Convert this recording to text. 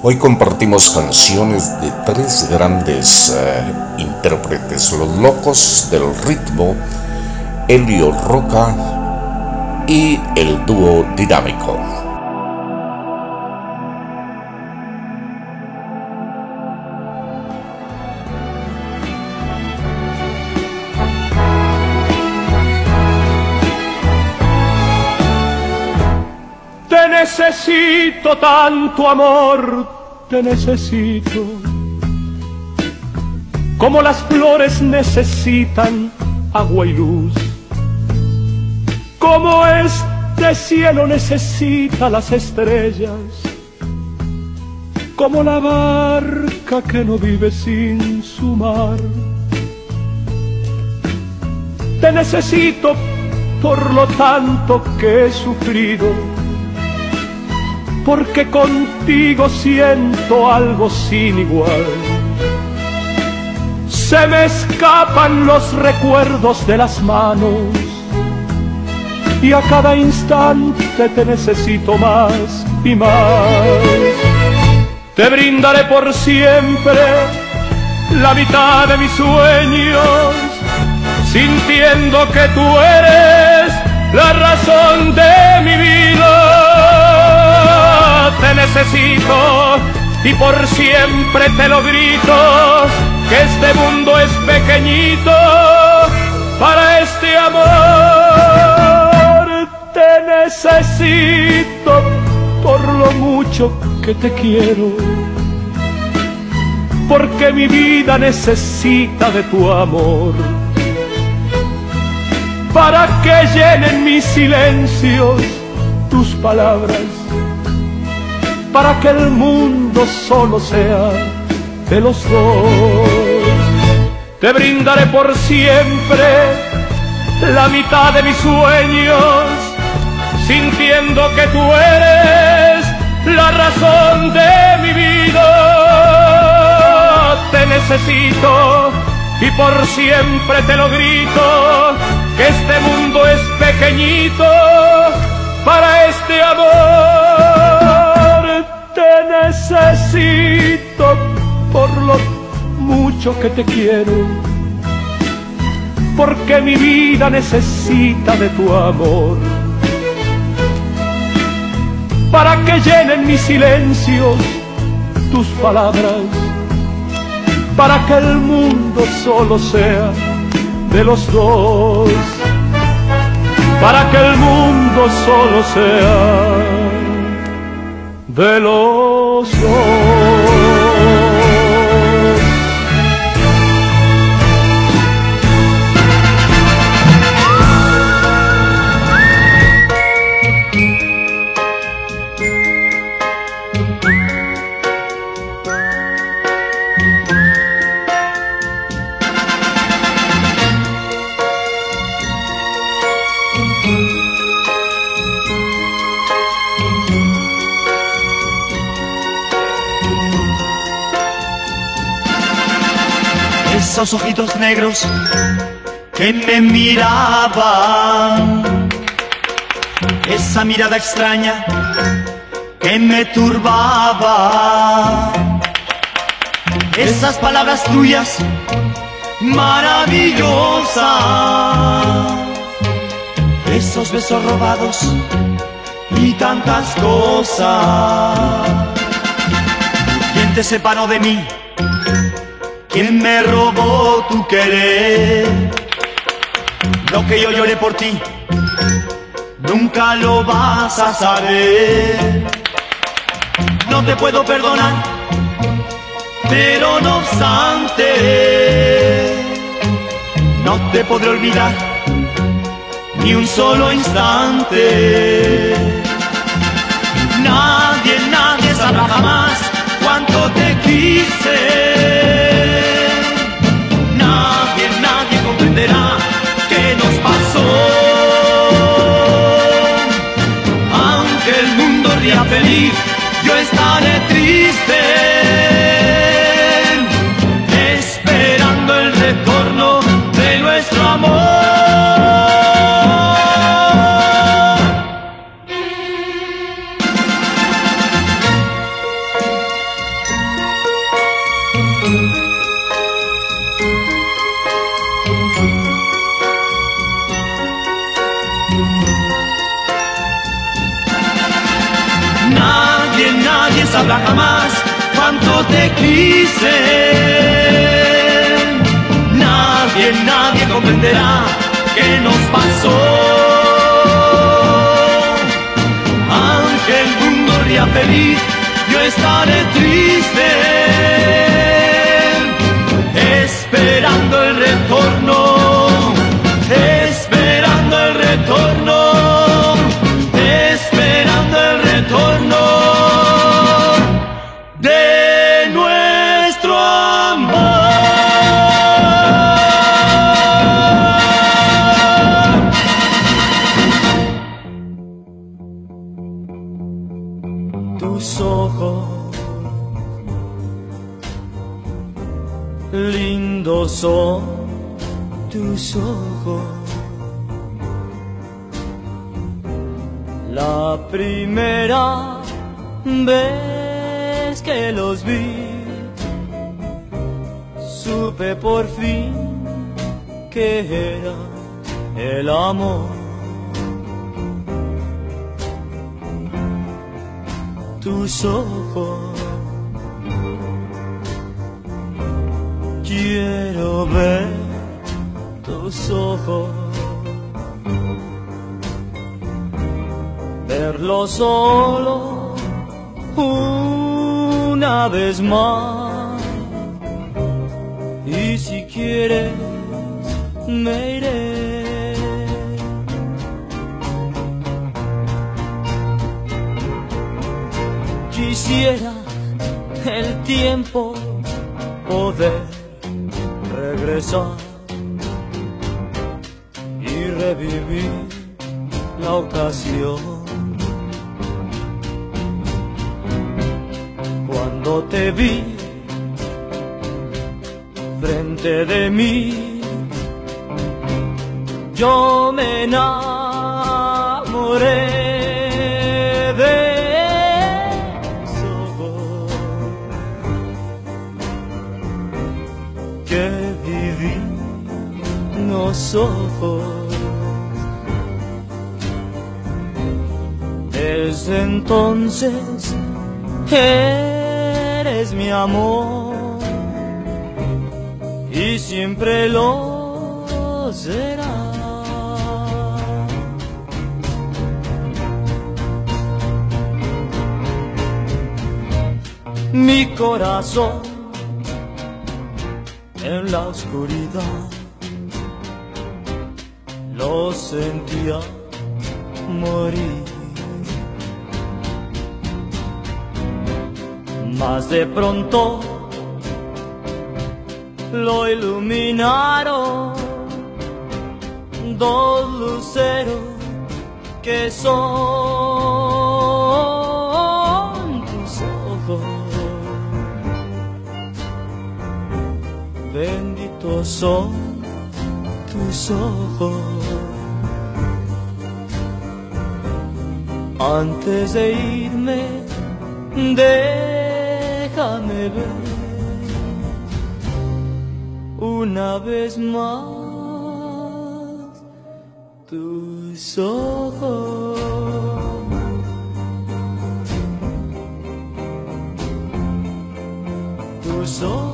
Hoy compartimos canciones de tres grandes eh, intérpretes, los locos del ritmo, Elio Roca y el dúo dinámico. Necesito tanto amor, te necesito. Como las flores necesitan agua y luz. Como este cielo necesita las estrellas. Como la barca que no vive sin su mar. Te necesito por lo tanto que he sufrido porque contigo siento algo sin igual. Se me escapan los recuerdos de las manos y a cada instante te necesito más y más. Te brindaré por siempre la mitad de mis sueños, sintiendo que tú eres la razón de necesito y por siempre te lo grito, que este mundo es pequeñito para este amor. Te necesito por lo mucho que te quiero, porque mi vida necesita de tu amor. Para que llenen mis silencios tus palabras para que el mundo solo sea de los dos. Te brindaré por siempre la mitad de mis sueños, sintiendo que tú eres la razón de mi vida. Te necesito y por siempre te lo grito, que este mundo es pequeñito para este amor necesito por lo mucho que te quiero, porque mi vida necesita de tu amor, para que llenen mis silencios tus palabras, para que el mundo solo sea de los dos, para que el mundo solo sea de los soul. Esos ojitos negros que me miraban, esa mirada extraña que me turbaba, esas palabras tuyas maravillosas, esos besos robados y tantas cosas. ¿Quién te separó de mí? ¿Quién me robó tu querer? Lo que yo lloré por ti, nunca lo vas a saber. No te puedo perdonar, pero no obstante, no te podré olvidar ni un solo instante. Nadie, nadie sabrá jamás cuánto te quise. Sabrá jamás cuánto te quise. Nadie, nadie comprenderá qué nos pasó. Aunque el mundo ría feliz, yo estaré triste. Esperando el retorno, esperando el retorno. Son tus ojos. La primera vez que los vi, supe por fin que era el amor. Tus ojos quiero ver tus ojos, verlo solo una vez más. Y si quieres, me iré. Quisiera el tiempo poder y revivir la ocasión. Cuando te vi frente de mí, yo me enamoré. Ojos. Desde entonces eres mi amor y siempre lo será. Mi corazón en la oscuridad lo sentía morir. Más de pronto lo iluminaron dos luceros que son tus ojos. Benditos son Antes de irme, déjame ver una vez más tus ojos. Tus ojos.